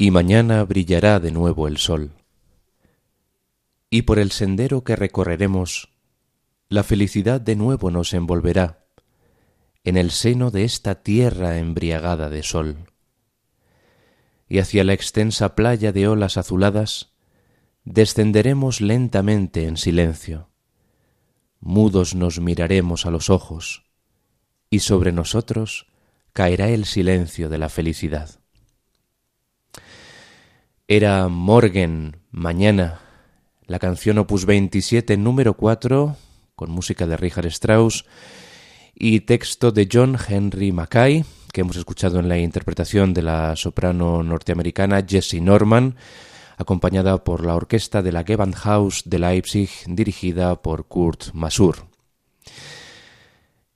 Y mañana brillará de nuevo el sol. Y por el sendero que recorreremos, la felicidad de nuevo nos envolverá en el seno de esta tierra embriagada de sol. Y hacia la extensa playa de olas azuladas descenderemos lentamente en silencio. Mudos nos miraremos a los ojos, y sobre nosotros caerá el silencio de la felicidad. Era Morgen, mañana, la canción opus 27, número 4, con música de Richard Strauss y texto de John Henry Mackay, que hemos escuchado en la interpretación de la soprano norteamericana Jessie Norman, acompañada por la orquesta de la Gewandhaus de Leipzig, dirigida por Kurt Masur.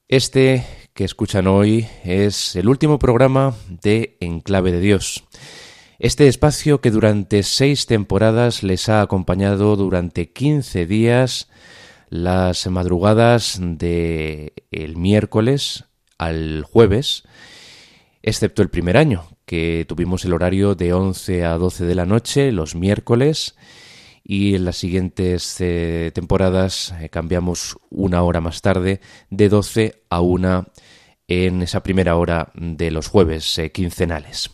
Este que escuchan hoy es el último programa de Enclave de Dios. Este espacio que durante seis temporadas les ha acompañado durante 15 días las madrugadas de el miércoles al jueves, excepto el primer año, que tuvimos el horario de 11 a 12 de la noche los miércoles y en las siguientes eh, temporadas eh, cambiamos una hora más tarde de 12 a 1 en esa primera hora de los jueves eh, quincenales.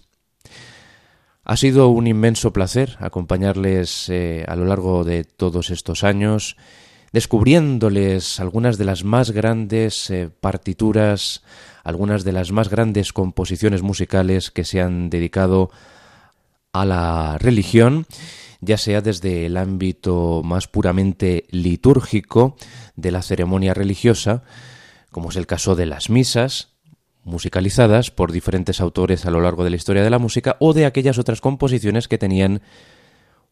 Ha sido un inmenso placer acompañarles a lo largo de todos estos años, descubriéndoles algunas de las más grandes partituras, algunas de las más grandes composiciones musicales que se han dedicado a la religión ya sea desde el ámbito más puramente litúrgico de la ceremonia religiosa, como es el caso de las misas, musicalizadas por diferentes autores a lo largo de la historia de la música, o de aquellas otras composiciones que tenían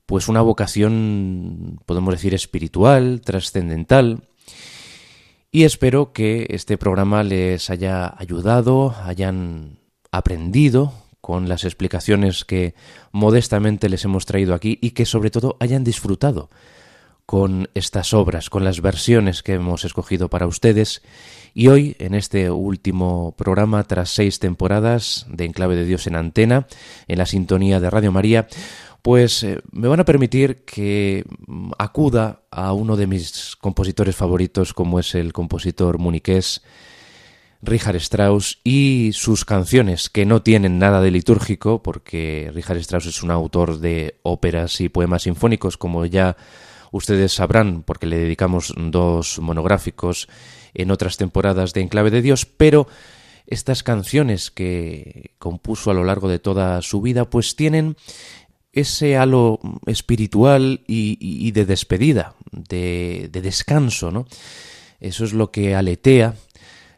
pues una vocación, podemos decir, espiritual, trascendental, y espero que este programa les haya ayudado, hayan aprendido con las explicaciones que modestamente les hemos traído aquí y que sobre todo hayan disfrutado con estas obras, con las versiones que hemos escogido para ustedes. Y hoy, en este último programa, tras seis temporadas de Enclave de Dios en antena, en la sintonía de Radio María, pues eh, me van a permitir que acuda a uno de mis compositores favoritos, como es el compositor muniqués Richard Strauss y sus canciones, que no tienen nada de litúrgico, porque Richard Strauss es un autor de óperas y poemas sinfónicos, como ya ustedes sabrán, porque le dedicamos dos monográficos en otras temporadas de Enclave de Dios, pero estas canciones que compuso a lo largo de toda su vida, pues tienen ese halo espiritual y, de despedida, de, de descanso, ¿no? Eso es lo que aletea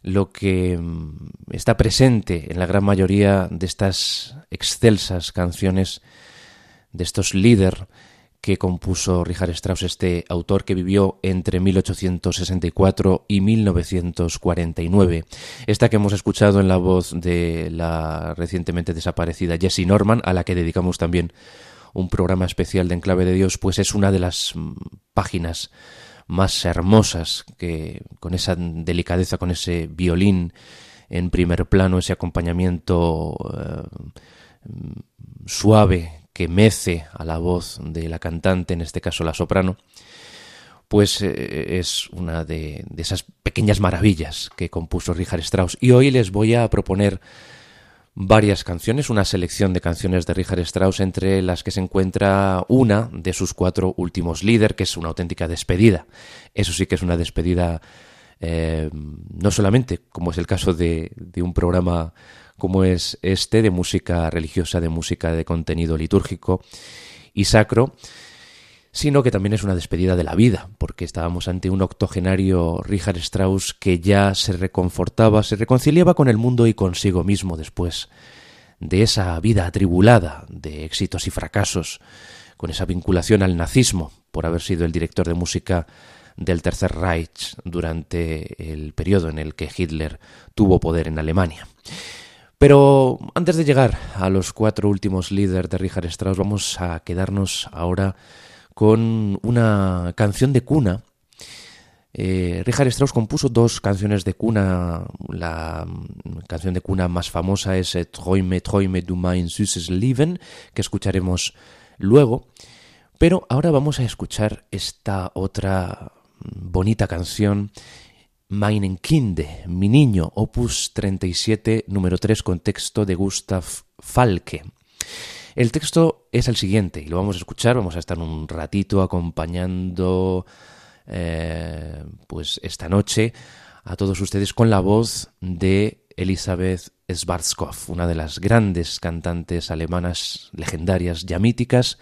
lo que mm, está presente en la gran mayoría de estas excelsas canciones de estos líder que compuso Richard Strauss, este autor que vivió entre 1864 y 1949. Esta que hemos escuchado en la voz de la recientemente desaparecida Jessie Norman, a la que dedicamos también un programa especial de Enclave de Dios, pues es una de las mm, páginas más hermosas, que con esa delicadeza, con ese violín en primer plano, ese acompañamiento eh, suave que mece a la voz de la cantante, en este caso la soprano, pues eh, es una de, esas pequeñas maravillas que compuso Richard Strauss. Y hoy les voy a proponer varias canciones, una selección de canciones de Richard Strauss, entre las que se encuentra una de sus cuatro últimos líderes, que es una auténtica despedida. Eso sí que es una despedida, eh, no solamente, como es el caso de un programa como es este, de música religiosa, de música de contenido litúrgico y sacro, sino que también es una despedida de la vida, porque estábamos ante un octogenario Richard Strauss que ya se reconfortaba, se reconciliaba con el mundo y consigo mismo después de esa vida atribulada de éxitos y fracasos, con esa vinculación al nazismo por haber sido el director de música del Tercer Reich durante el periodo en el que Hitler tuvo poder en Alemania. Pero antes de llegar a los cuatro últimos líderes de Richard Strauss, vamos a quedarnos ahora con una canción de cuna. Eh, Richard Strauss compuso dos canciones de cuna. La canción de cuna más famosa es Träume, Träume du mein süßes Leben, que escucharemos luego. Pero ahora vamos a escuchar esta otra bonita canción, Meinen Kinde, mi niño, opus 37, número 3, contexto de Gustav Falke. El texto es el siguiente y lo vamos a escuchar, vamos a estar un ratito acompañando eh, pues esta noche a todos ustedes con la voz de Elisabeth Schwarzkopf, una de las grandes cantantes alemanas legendarias, ya míticas,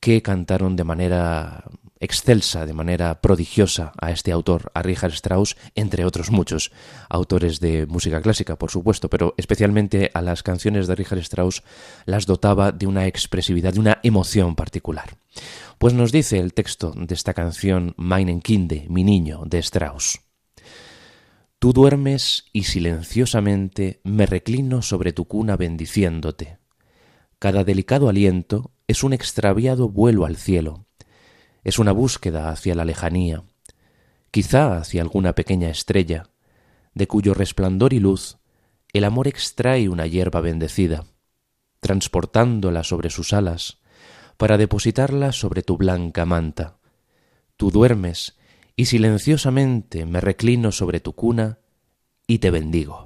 que cantaron de manera excelsa, de manera prodigiosa a este autor, a Richard Strauss, entre otros muchos autores de música clásica, por supuesto, pero especialmente a las canciones de Richard Strauss las dotaba de una expresividad, de una emoción particular. Pues nos dice el texto de esta canción Meinen Kinde, mi niño, de Strauss. Tú duermes y silenciosamente me reclino sobre tu cuna bendiciéndote. Cada delicado aliento es un extraviado vuelo al cielo, es una búsqueda hacia la lejanía, quizá hacia alguna pequeña estrella, de cuyo resplandor y luz el amor extrae una hierba bendecida, transportándola sobre sus alas, para depositarla sobre tu blanca manta. Tú duermes y silenciosamente me reclino sobre tu cuna y te bendigo.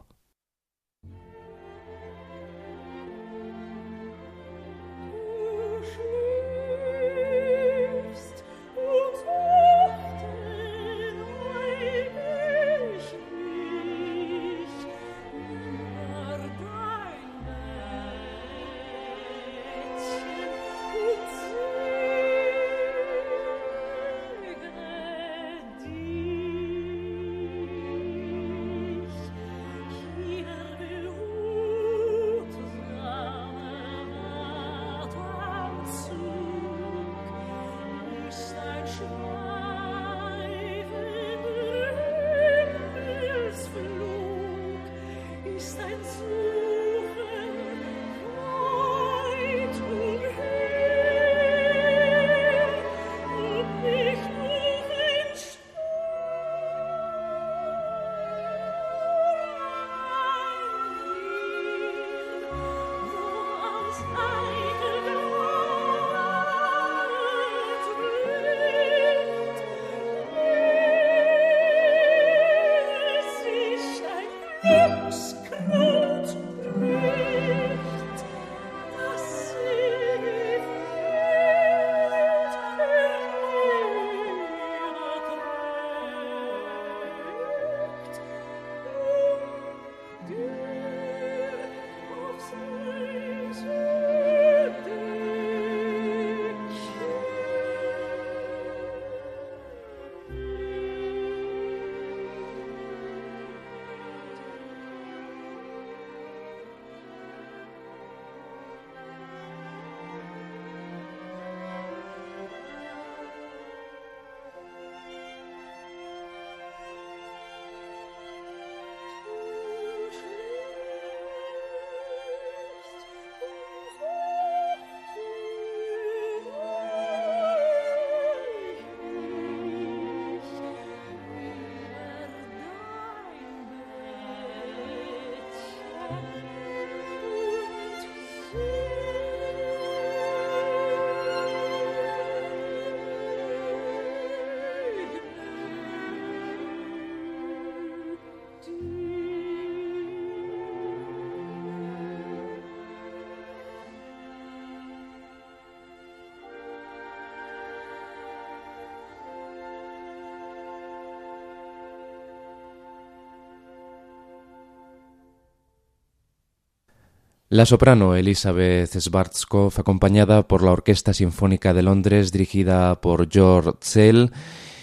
La soprano Elizabeth Schwarzkopf, acompañada por la Orquesta Sinfónica de Londres, dirigida por George Zell,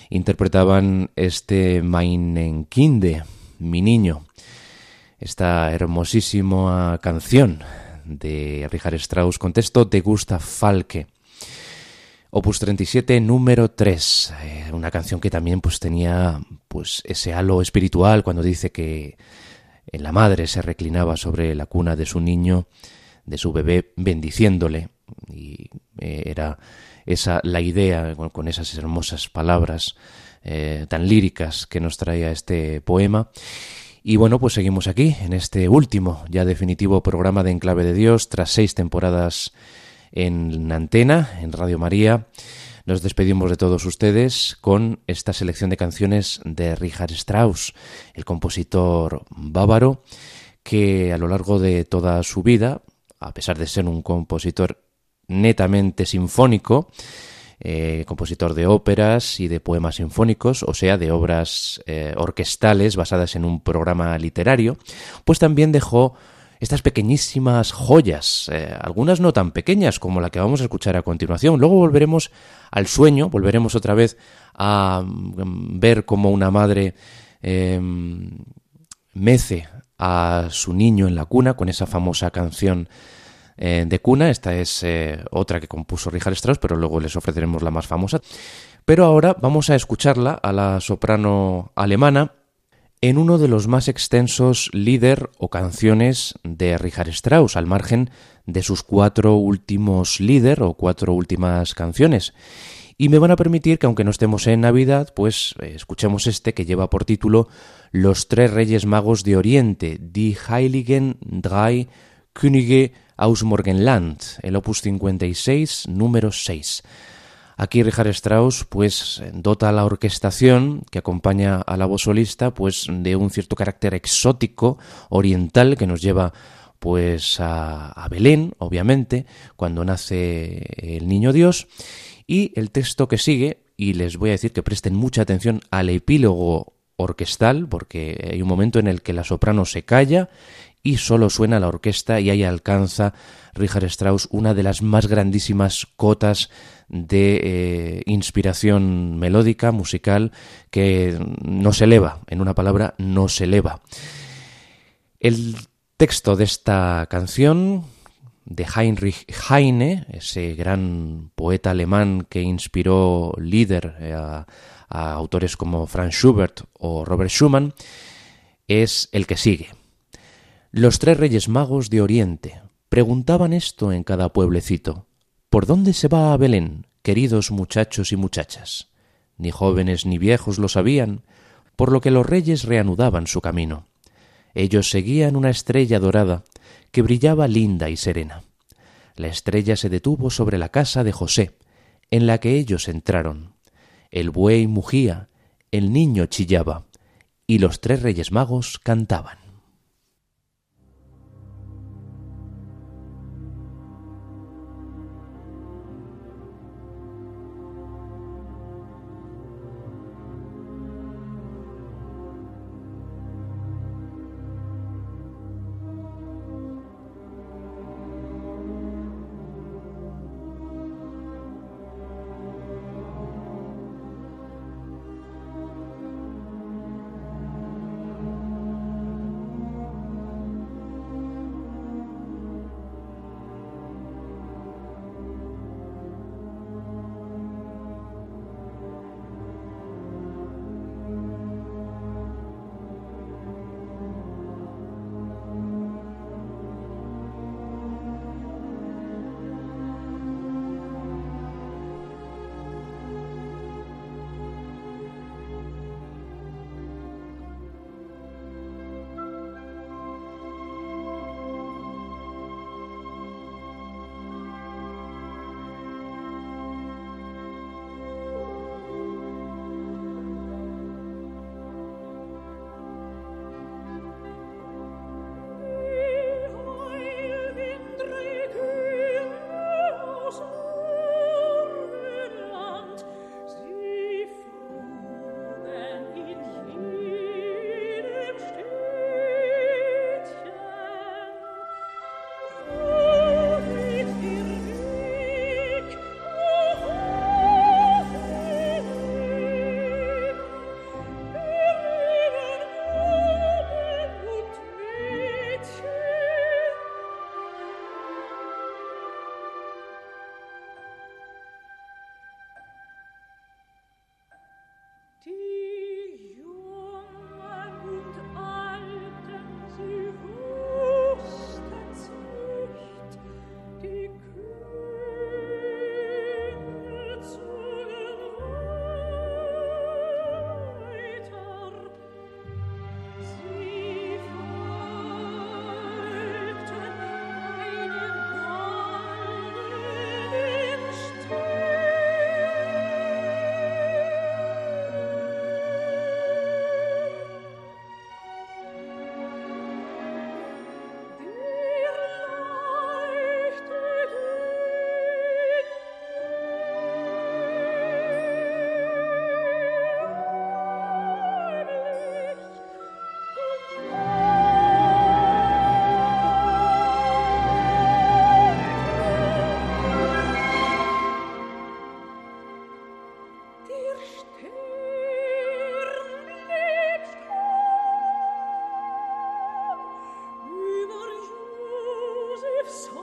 interpretaban este Meinen Kinde, mi niño, esta hermosísima canción de Richard Strauss con texto de Gustav Falke. Opus 37, número 3, eh, una canción que también pues tenía pues ese halo espiritual cuando dice que la madre se reclinaba sobre la cuna de su niño, de su bebé, bendiciéndole. Y eh, era esa la idea con, esas hermosas palabras eh, tan líricas que nos traía este poema. Y bueno, pues seguimos aquí, en este último, ya definitivo programa de Enclave de Dios, tras seis temporadas en antena, en Radio María. Nos despedimos de todos ustedes con esta selección de canciones de Richard Strauss, el compositor bávaro que a lo largo de toda su vida, a pesar de ser un compositor netamente sinfónico, eh, compositor de óperas y de poemas sinfónicos, o sea, de obras eh, orquestales basadas en un programa literario, pues también dejó estas pequeñísimas joyas, eh, algunas no tan pequeñas como la que vamos a escuchar a continuación. Luego volveremos al sueño, volveremos otra vez a mm, ver cómo una madre em, mece a su niño en la cuna con esa famosa canción eh, de cuna. Esta es eh, otra que compuso Richard Strauss, pero luego les ofreceremos la más famosa. Pero ahora vamos a escucharla a la soprano alemana en uno de los más extensos líder o canciones de Richard Strauss, al margen de sus cuatro últimos líder o cuatro últimas canciones. Y me van a permitir que aunque no estemos en Navidad, pues eh, escuchemos este que lleva por título Los tres reyes magos de Oriente, Die Heiligen drei Könige aus Morgenland, el opus 56, número 6. Aquí Richard Strauss pues dota a la orquestación que acompaña a la voz solista pues de un cierto carácter exótico, oriental, que nos lleva pues a, a Belén, obviamente, cuando nace el niño Dios. Y el texto que sigue, y les voy a decir que presten mucha atención al epílogo orquestal, porque hay un momento en el que la soprano se calla y solo suena la orquesta y ahí alcanza Richard Strauss una de las más grandísimas cotas de eh, inspiración melódica, musical, que no se eleva, en una palabra, no se eleva. El texto de esta canción de Heinrich Heine, ese gran poeta alemán que inspiró líder eh, a autores como Franz Schubert o Robert Schumann, es el que sigue. Los tres reyes magos de Oriente preguntaban esto en cada pueblecito. ¿Por dónde se va a Belén, queridos muchachos y muchachas? Ni jóvenes ni viejos lo sabían, por lo que los reyes reanudaban su camino. Ellos seguían una estrella dorada que brillaba linda y serena. La estrella se detuvo sobre la casa de José, en la que ellos entraron. El buey mugía, el niño chillaba, y los tres reyes magos cantaban. lives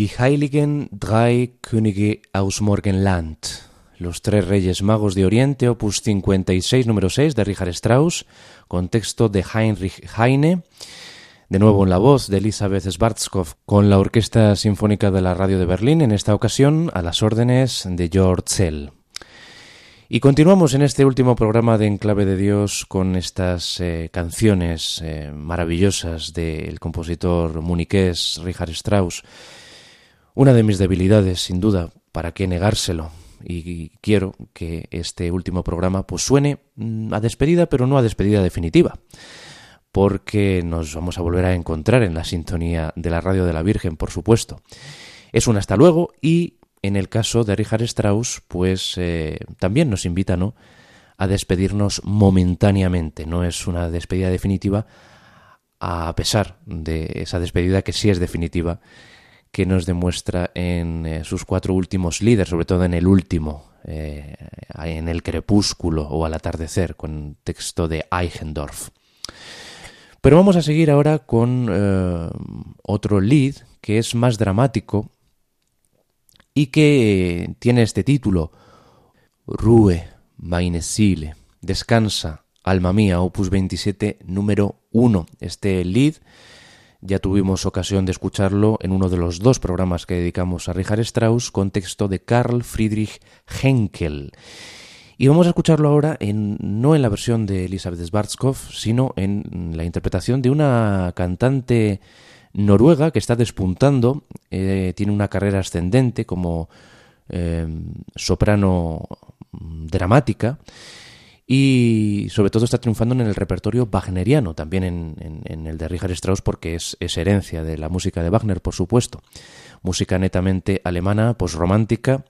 Die Heiligen Drei Könige aus Morgenland, Los Tres Reyes Magos de Oriente, opus 56, número 6, de Richard Strauss, con texto de Heinrich Heine, de nuevo en la voz de Elisabeth Schwarzkopf, con la Orquesta Sinfónica de la Radio de Berlín, en esta ocasión a las órdenes de George Zell. Y continuamos en este último programa de Enclave de Dios con estas eh, canciones eh, maravillosas del compositor muniqués Richard Strauss, una de mis debilidades, sin duda, ¿para qué negárselo? Y quiero que este último programa pues suene mm, a despedida, pero no a despedida definitiva, porque nos vamos a volver a encontrar en la sintonía de la radio de la Virgen, por supuesto. Es un hasta luego y en el caso de Richard Strauss, pues eh, también nos invita, ¿no? a despedirnos momentáneamente, no es una despedida definitiva, a pesar de esa despedida que sí es definitiva que nos demuestra en eh, sus cuatro últimos líderes, sobre todo en el último, eh, en el crepúsculo o al atardecer, con texto de Eichendorff. Pero vamos a seguir ahora con eh, otro lead que es más dramático y que tiene este título, Rue, meine descansa, alma mía, opus 27, número 1. Este lead ya tuvimos ocasión de escucharlo en uno de los dos programas que dedicamos a Richard Strauss con texto de Karl Friedrich Henkel. Y vamos a escucharlo ahora en, no en la versión de Elisabeth Schwarzkopf, sino en la interpretación de una cantante noruega que está despuntando, eh, tiene una carrera ascendente como eh, soprano dramática y sobre todo está triunfando en el repertorio wagneriano, también en, el de Richard Strauss porque es, herencia de la música de Wagner, por supuesto. Música netamente alemana, posromántica.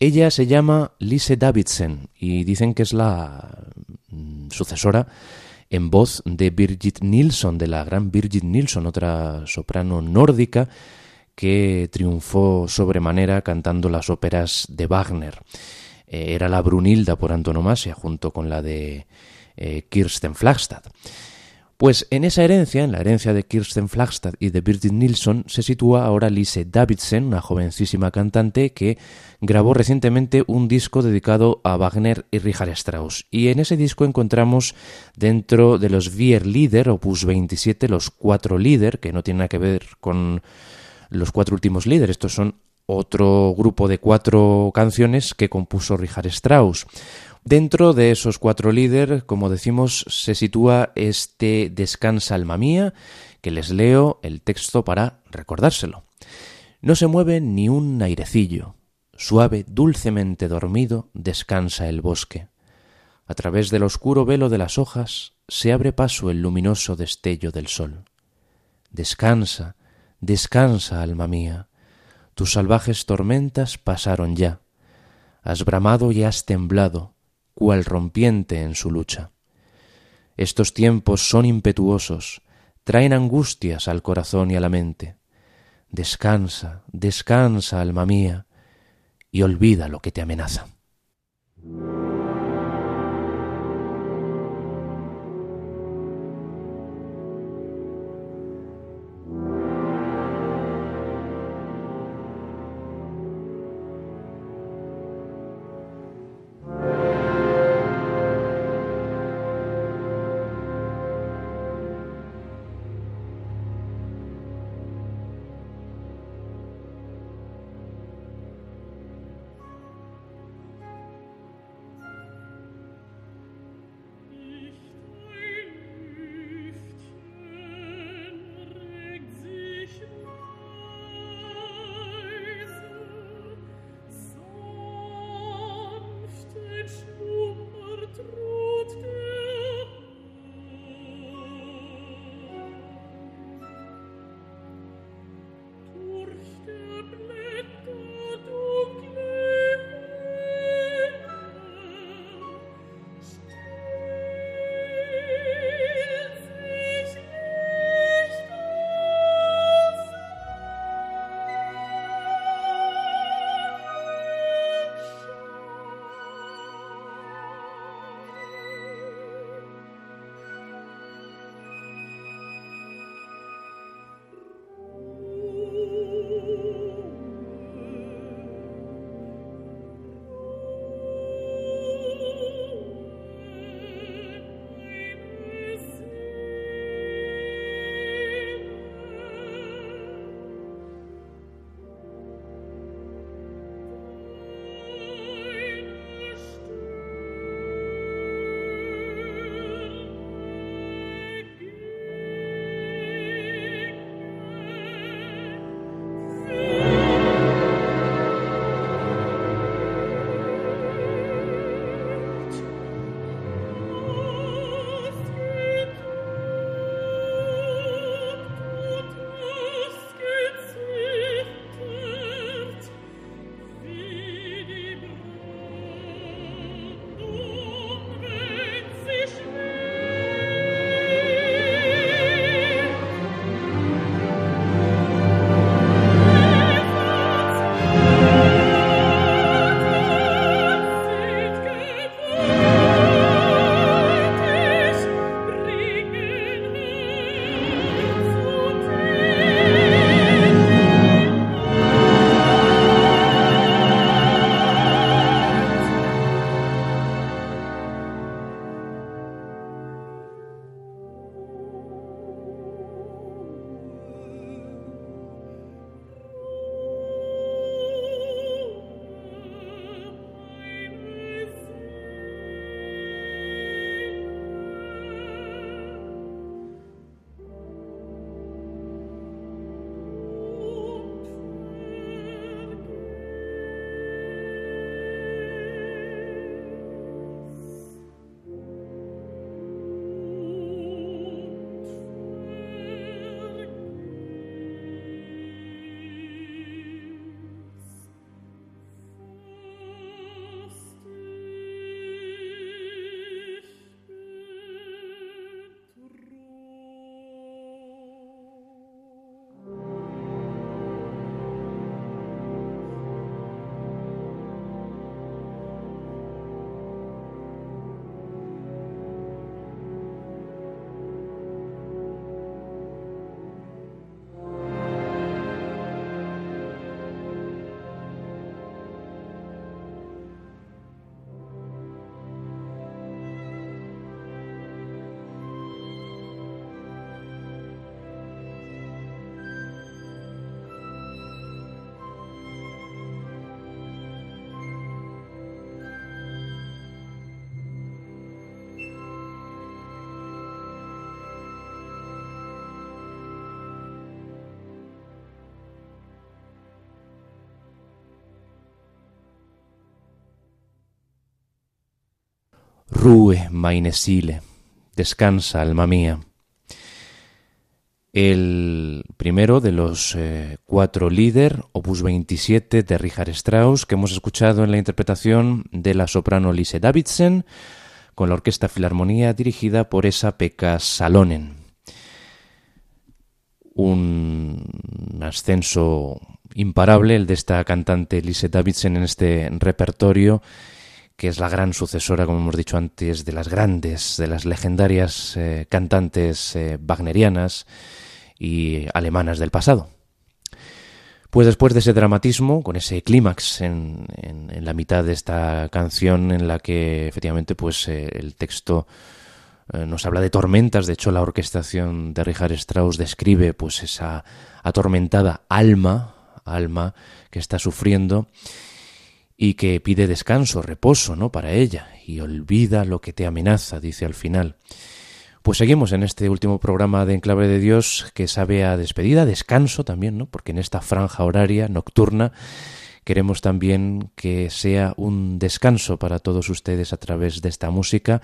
Ella se llama Lise Davidsen y dicen que es la mm, sucesora en voz de Birgit Nilsson, de la gran Birgit Nilsson, otra soprano nórdica que triunfó sobremanera cantando las óperas de Wagner. Eh, era la Brunilda por antonomasia, junto con la de eh, Kirsten Flagstad. Pues en esa herencia, en la herencia de Kirsten Flagstad y de Birgit Nilsson, se sitúa ahora Lise Davidsen, una jovencísima cantante que grabó recientemente un disco dedicado a Wagner y Richard Strauss. Y en ese disco encontramos dentro de los Vier Lieder, opus 27, los cuatro líder, que no tienen nada que ver con los cuatro últimos líderes, estos son otro grupo de cuatro canciones que compuso Richard Strauss. Dentro de esos cuatro líderes, como decimos, se sitúa este Descansa alma mía, que les leo el texto para recordárselo. No se mueve ni un airecillo, suave, dulcemente dormido, descansa el bosque. A través del oscuro velo de las hojas se abre paso el luminoso destello del sol. Descansa, descansa, alma mía, tus salvajes tormentas pasaron ya. Has bramado y has temblado, cual rompiente en su lucha. Estos tiempos son impetuosos, traen angustias al corazón y a la mente. Descansa, descansa, alma mía, y olvida lo que te amenaza. Rue mainesile, descansa, alma mía. El primero de los eh, cuatro líder, opus 27 de Richard Strauss, que hemos escuchado en la interpretación de la soprano Lise Davidsen, con la Orquesta Filarmonía dirigida por esa Pekka Salonen. Un ascenso imparable el de esta cantante Lise Davidsen en este repertorio que es la gran sucesora, como hemos dicho antes, de las grandes, de las legendarias eh, cantantes eh, wagnerianas y alemanas del pasado. Pues después de ese dramatismo, con ese clímax en, la mitad de esta canción en la que efectivamente pues eh, el texto nos habla de tormentas, de hecho la orquestación de Richard Strauss describe pues esa atormentada alma, alma que está sufriendo y que pide descanso, reposo, ¿no? Para ella, y olvida lo que te amenaza, dice al final. Pues seguimos en este último programa de Enclave de Dios que sabe a despedida, descanso también, ¿no? Porque en esta franja horaria nocturna queremos también que sea un descanso para todos ustedes a través de esta música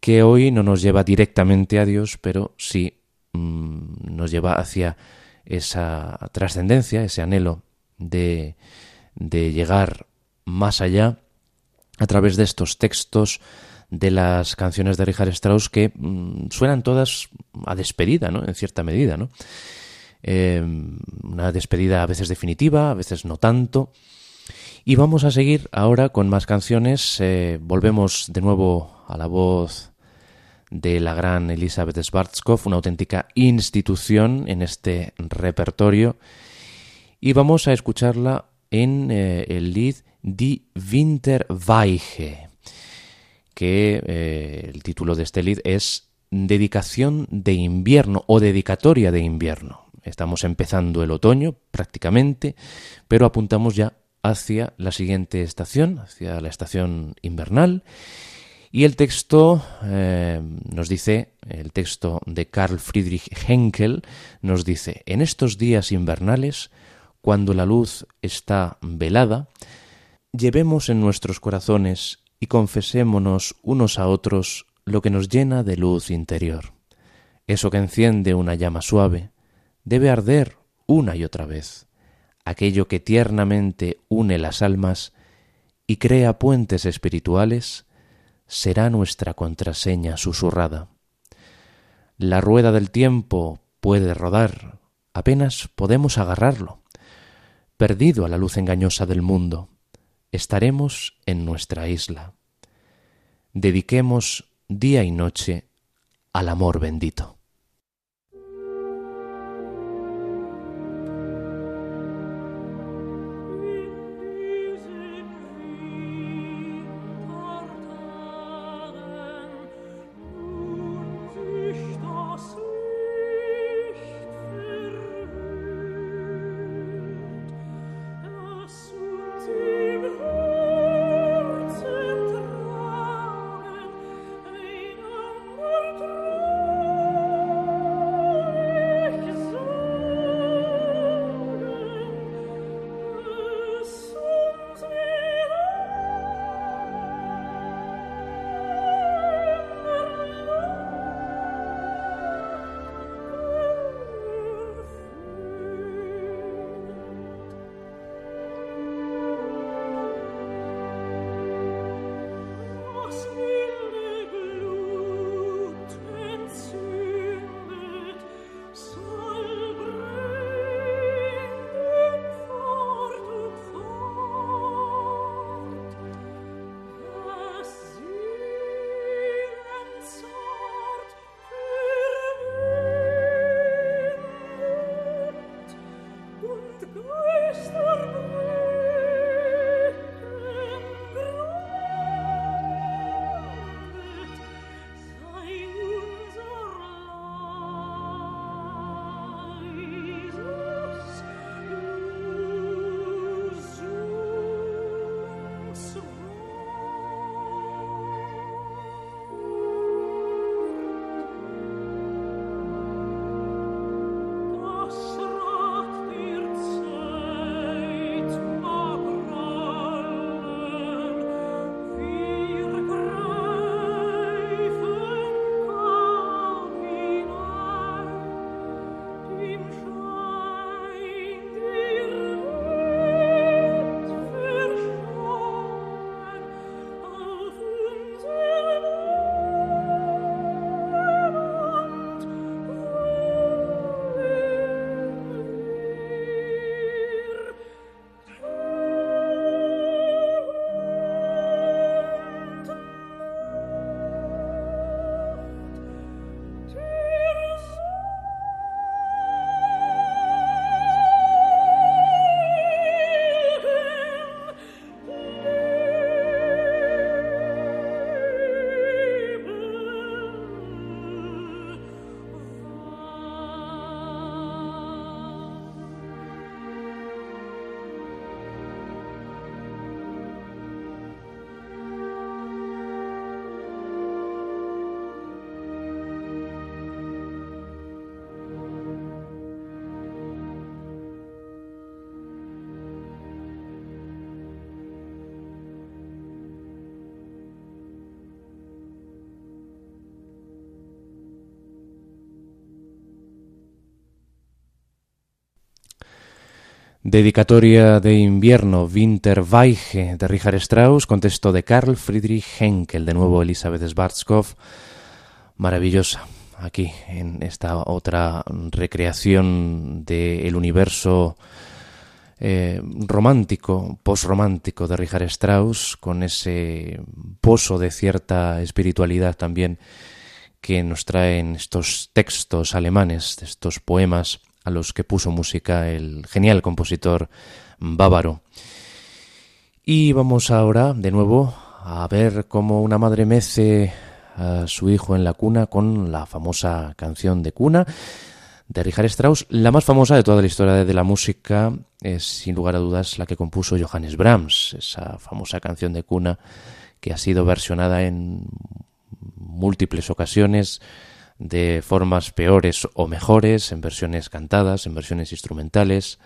que hoy no nos lleva directamente a Dios, pero sí mm, nos lleva hacia esa trascendencia, ese anhelo de, de llegar más allá a través de estos textos de las canciones de Richard Strauss que mm, suenan todas a despedida, ¿no? En cierta medida, ¿no? Eh, una despedida a veces definitiva, a veces no tanto. Y vamos a seguir ahora con más canciones. Eh, volvemos de nuevo a la voz de la gran Elizabeth Schwarzkopf, una auténtica institución en este repertorio. Y vamos a escucharla en eh, el lead Die Winterweiche, que eh, el título de este lead es Dedicación de invierno o dedicatoria de invierno. Estamos empezando el otoño prácticamente, pero apuntamos ya hacia la siguiente estación, hacia la estación invernal. Y el texto eh, nos dice, el texto de Carl Friedrich Henkel nos dice, en estos días invernales, cuando la luz está velada, llevemos en nuestros corazones y confesémonos unos a otros lo que nos llena de luz interior. Eso que enciende una llama suave debe arder una y otra vez. Aquello que tiernamente une las almas y crea puentes espirituales será nuestra contraseña susurrada. La rueda del tiempo puede rodar, apenas podemos agarrarlo, perdido a la luz engañosa del mundo estaremos en nuestra isla. Dediquemos día y noche al amor bendito. Dedicatoria de invierno, Winterweiche de Richard Strauss, contexto de Karl Friedrich Henkel, de nuevo Elizabeth Schwarzkopf. Maravillosa, aquí en esta otra recreación del universo eh, romántico, post-romántico de Richard Strauss, con ese pozo de cierta espiritualidad también que nos traen estos textos alemanes, estos poemas a los que puso música el genial compositor bávaro. Y vamos ahora de nuevo a ver cómo una madre mece a su hijo en la cuna con la famosa canción de cuna de Richard Strauss. La más famosa de toda la historia de la música es sin lugar a dudas la que compuso Johannes Brahms, esa famosa canción de cuna que ha sido versionada en múltiples ocasiones de formas peores o mejores, en versiones cantadas, en versiones instrumentales.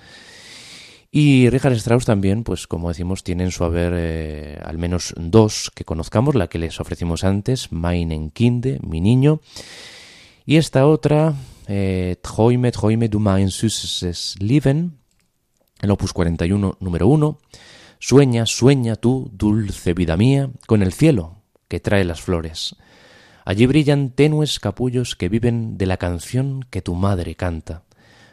Y Richard Strauss también, pues como decimos, tiene en su haber eh, al menos dos que conozcamos, la que les ofrecimos antes, Meinen Kinde, mi niño, y esta otra, eh, Träume du mein süßes Leben, el opus 41, número 1, Sueña, sueña tú, dulce vida mía, con el cielo que trae las flores. Allí brillan tenues capullos que viven de la canción que tu madre canta.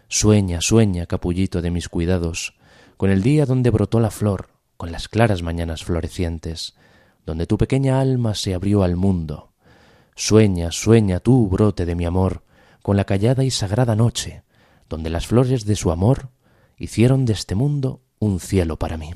Sueña, sueña, capullito de mis cuidados, con el día donde brotó la flor, con las claras mañanas florecientes, donde tu pequeña alma se abrió al mundo. Sueña, sueña tú, brote de mi amor, con la callada y sagrada noche, donde las flores de su amor hicieron de este mundo un cielo para mí.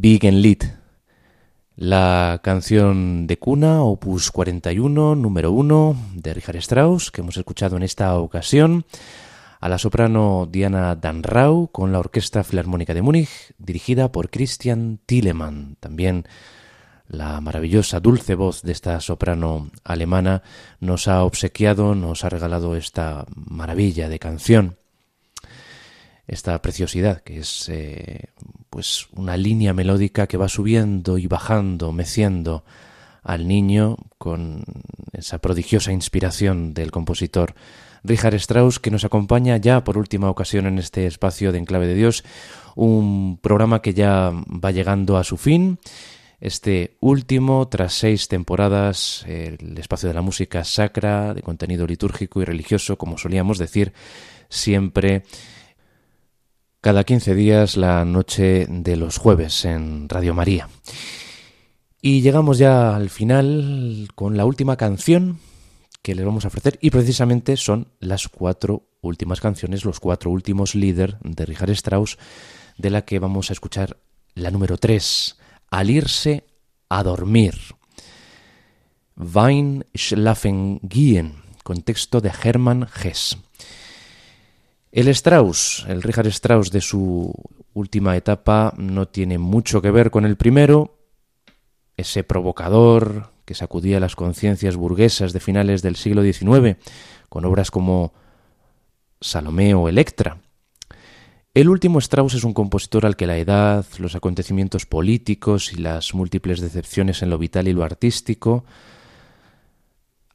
Lied, la canción de cuna, opus 41, número 1, de Richard Strauss, que hemos escuchado en esta ocasión, a la soprano Diana Danrau con la Orquesta Filarmónica de Múnich, dirigida por Christian Tillemann. También la maravillosa, dulce voz de esta soprano alemana nos ha obsequiado, nos ha regalado esta maravilla de canción esta preciosidad que es eh, pues una línea melódica que va subiendo y bajando, meciendo al niño con esa prodigiosa inspiración del compositor Richard Strauss que nos acompaña ya por última ocasión en este espacio de Enclave de Dios, un programa que ya va llegando a su fin. Este último, tras seis temporadas, el espacio de la música sacra, de contenido litúrgico y religioso, como solíamos decir, siempre cada 15 días la noche de los jueves en Radio María. Y llegamos ya al final con la última canción que les vamos a ofrecer y precisamente son las cuatro últimas canciones, los cuatro últimos líderes de Richard Strauss, de la que vamos a escuchar la número 3, Al irse a dormir. Wein schlafen gehen, con texto de Hermann Hess. El Strauss, el Richard Strauss de su última etapa, no tiene mucho que ver con el primero. Ese provocador que sacudía las conciencias burguesas de finales del siglo XIX, con obras como Salomé o Electra. El último Strauss es un compositor al que la edad, los acontecimientos políticos y las múltiples decepciones en lo vital y lo artístico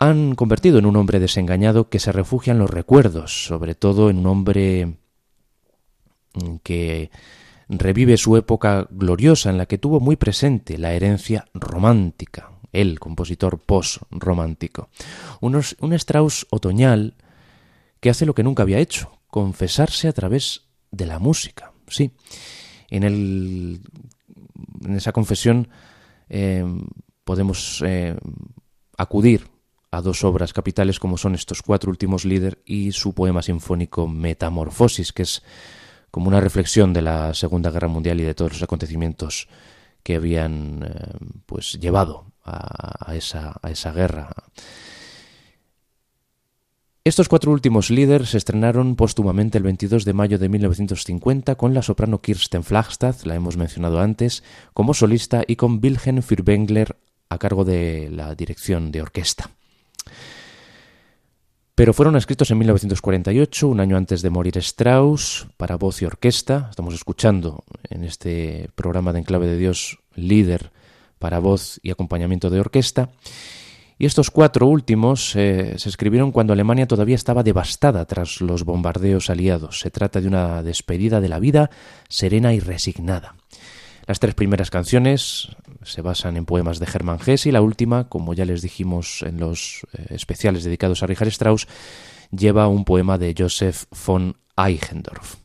han convertido en un hombre desengañado que se refugia en los recuerdos, sobre todo en un hombre mm, que revive su época gloriosa en la que tuvo muy presente la herencia romántica, el compositor post-romántico. Un Strauss otoñal que hace lo que nunca había hecho, confesarse a través de la música. Sí, en, el, en esa confesión eh, podemos eh, acudir a dos obras capitales como son estos cuatro últimos líderes y su poema sinfónico Metamorfosis, que es como una reflexión de la Segunda Guerra Mundial y de todos los acontecimientos que habían eh, pues llevado a, esa, a esa guerra. Estos cuatro últimos líderes se estrenaron póstumamente el 22 de mayo de 1950 con la soprano Kirsten Flagstad, la hemos mencionado antes, como solista y con Wilhelm Fürwengler a cargo de la dirección de orquesta pero fueron escritos en 1948, un año antes de morir Strauss, para voz y orquesta. Estamos escuchando en este programa de Enclave de Dios líder para voz y acompañamiento de orquesta. Y estos cuatro últimos eh, se escribieron cuando Alemania todavía estaba devastada tras los bombardeos aliados. Se trata de una despedida de la vida serena y resignada. Las tres primeras canciones se basan en poemas de Hermann Hesse y la última, como ya les dijimos en los eh, especiales dedicados a Richard Strauss, lleva un poema de Joseph von Eichendorff.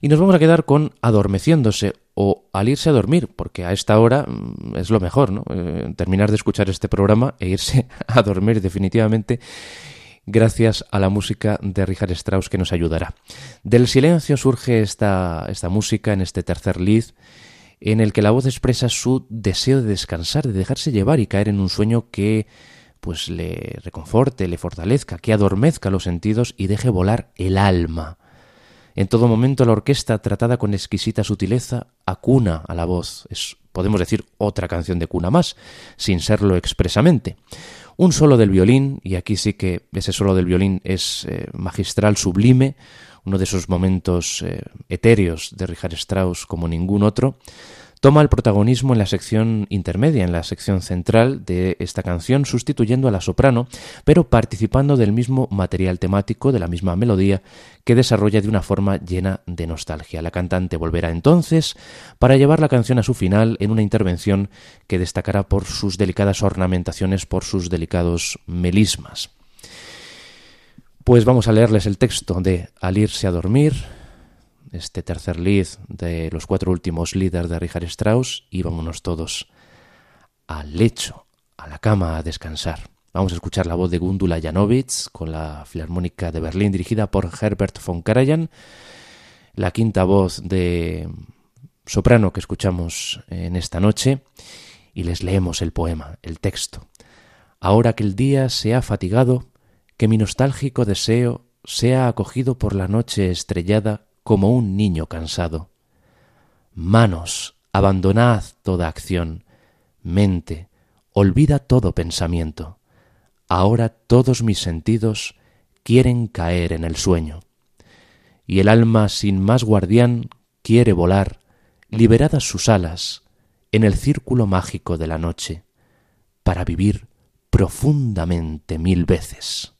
Y nos vamos a quedar con Adormeciéndose o al irse a dormir, porque a esta hora mm, es lo mejor, ¿no? Eh, terminar de escuchar este programa e irse a dormir definitivamente gracias a la música de Richard Strauss que nos ayudará. Del silencio surge esta, esta música en este tercer lead en el que la voz expresa su deseo de descansar, de dejarse llevar y caer en un sueño que pues le reconforte, le fortalezca, que adormezca los sentidos y deje volar el alma. En todo momento la orquesta, tratada con exquisita sutileza, acuna a la voz. Es, podemos decir, otra canción de cuna más, sin serlo expresamente. Un solo del violín, y aquí sí que ese solo del violín es eh, magistral, sublime, uno de esos momentos eh, etéreos de Richard Strauss como ningún otro, toma el protagonismo en la sección intermedia, en la sección central de esta canción, sustituyendo a la soprano, pero participando del mismo material temático, de la misma melodía, que desarrolla de una forma llena de nostalgia. La cantante volverá entonces para llevar la canción a su final en una intervención que destacará por sus delicadas ornamentaciones, por sus delicados melismas. Pues vamos a leerles el texto de Al irse a dormir, este tercer lead de los cuatro últimos líderes de Richard Strauss y vámonos todos al lecho, a la cama a descansar. Vamos a escuchar la voz de Gundula Janowitz con la Filarmónica de Berlín dirigida por Herbert von Karajan, la quinta voz de soprano que escuchamos en esta noche y les leemos el poema, el texto. Ahora que el día se ha fatigado, que mi nostálgico deseo sea acogido por la noche estrellada como un niño cansado. Manos, abandonad toda acción, mente, olvida todo pensamiento. Ahora todos mis sentidos quieren caer en el sueño. Y el alma sin más guardián quiere volar, liberadas sus alas, en el círculo mágico de la noche, para vivir profundamente mil veces.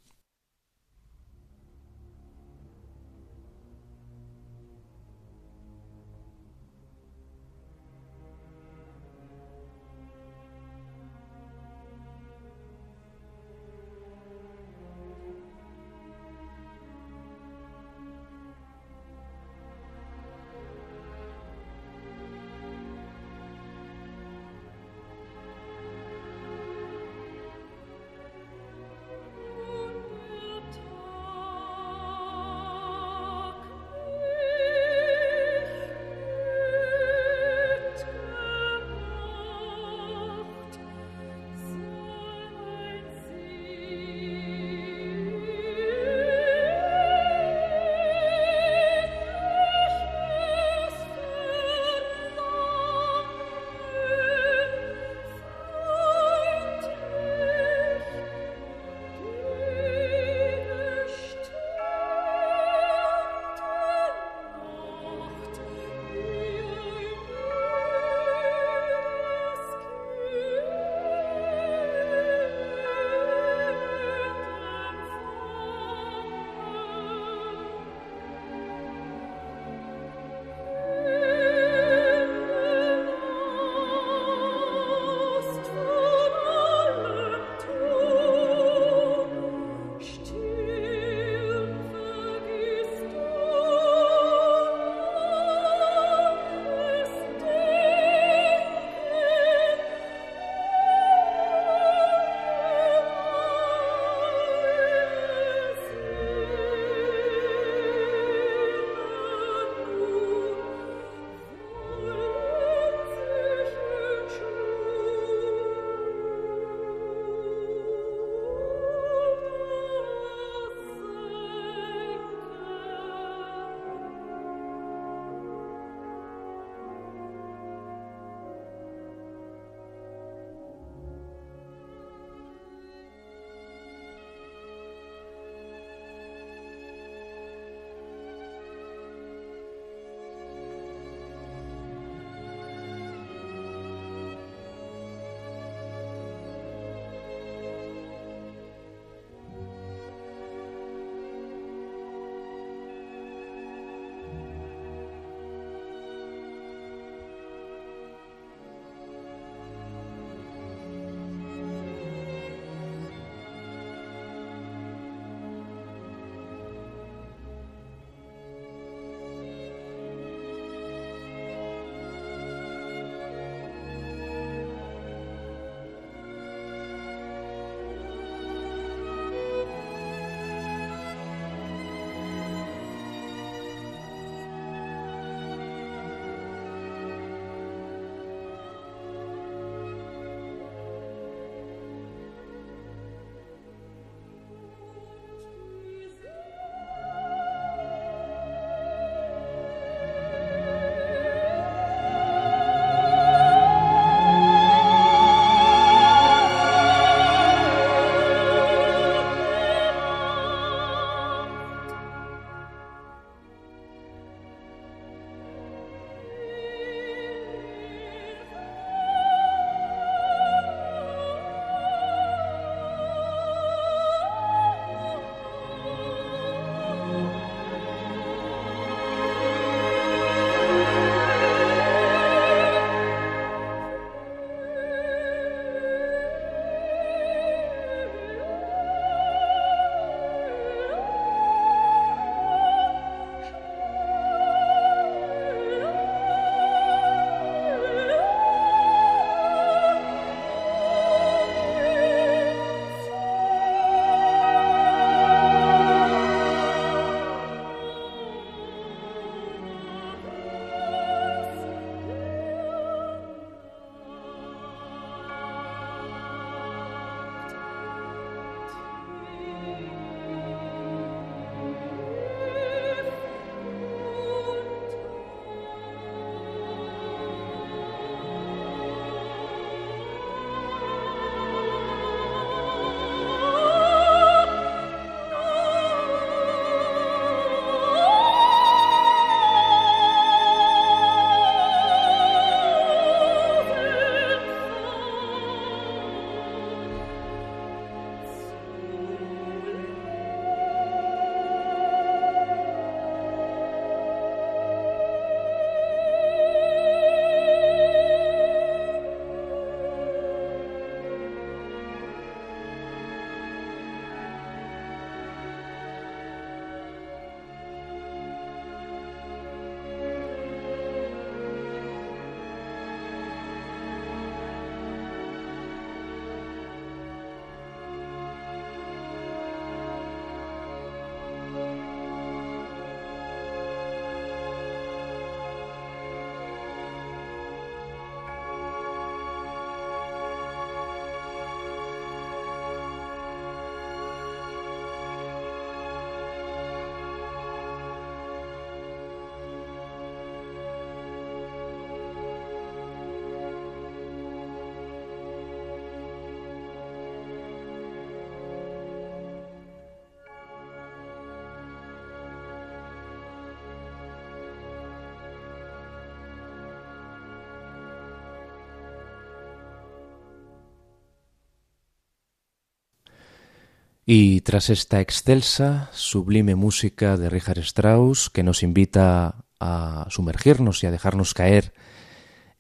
Y tras esta excelsa, sublime música de Richard Strauss, que nos invita a sumergirnos y a dejarnos caer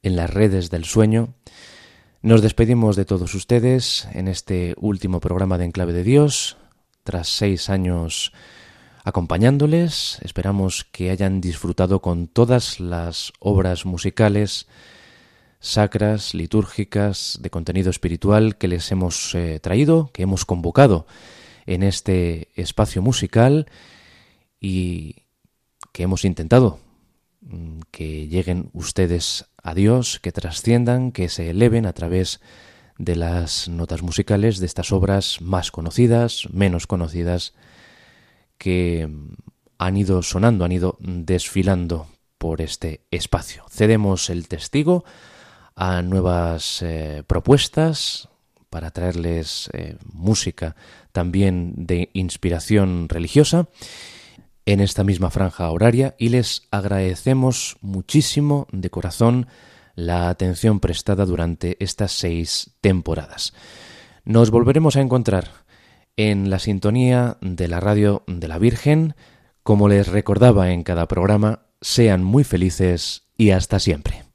en las redes del sueño, nos despedimos de todos ustedes en este último programa de Enclave de Dios, tras seis años acompañándoles. Esperamos que hayan disfrutado con todas las obras musicales sacras, litúrgicas, de contenido espiritual que les hemos eh, traído, que hemos convocado en este espacio musical y que hemos intentado mm, que lleguen ustedes a Dios, que trasciendan, que se eleven a través de las notas musicales de estas obras más conocidas, menos conocidas, que mm, han ido sonando, han ido desfilando por este espacio. Cedemos el testigo a nuevas eh, propuestas para traerles eh, música también de inspiración religiosa en esta misma franja horaria y les agradecemos muchísimo de corazón la atención prestada durante estas seis temporadas. Nos volveremos a encontrar en la sintonía de la radio de la Virgen. Como les recordaba en cada programa, sean muy felices y hasta siempre.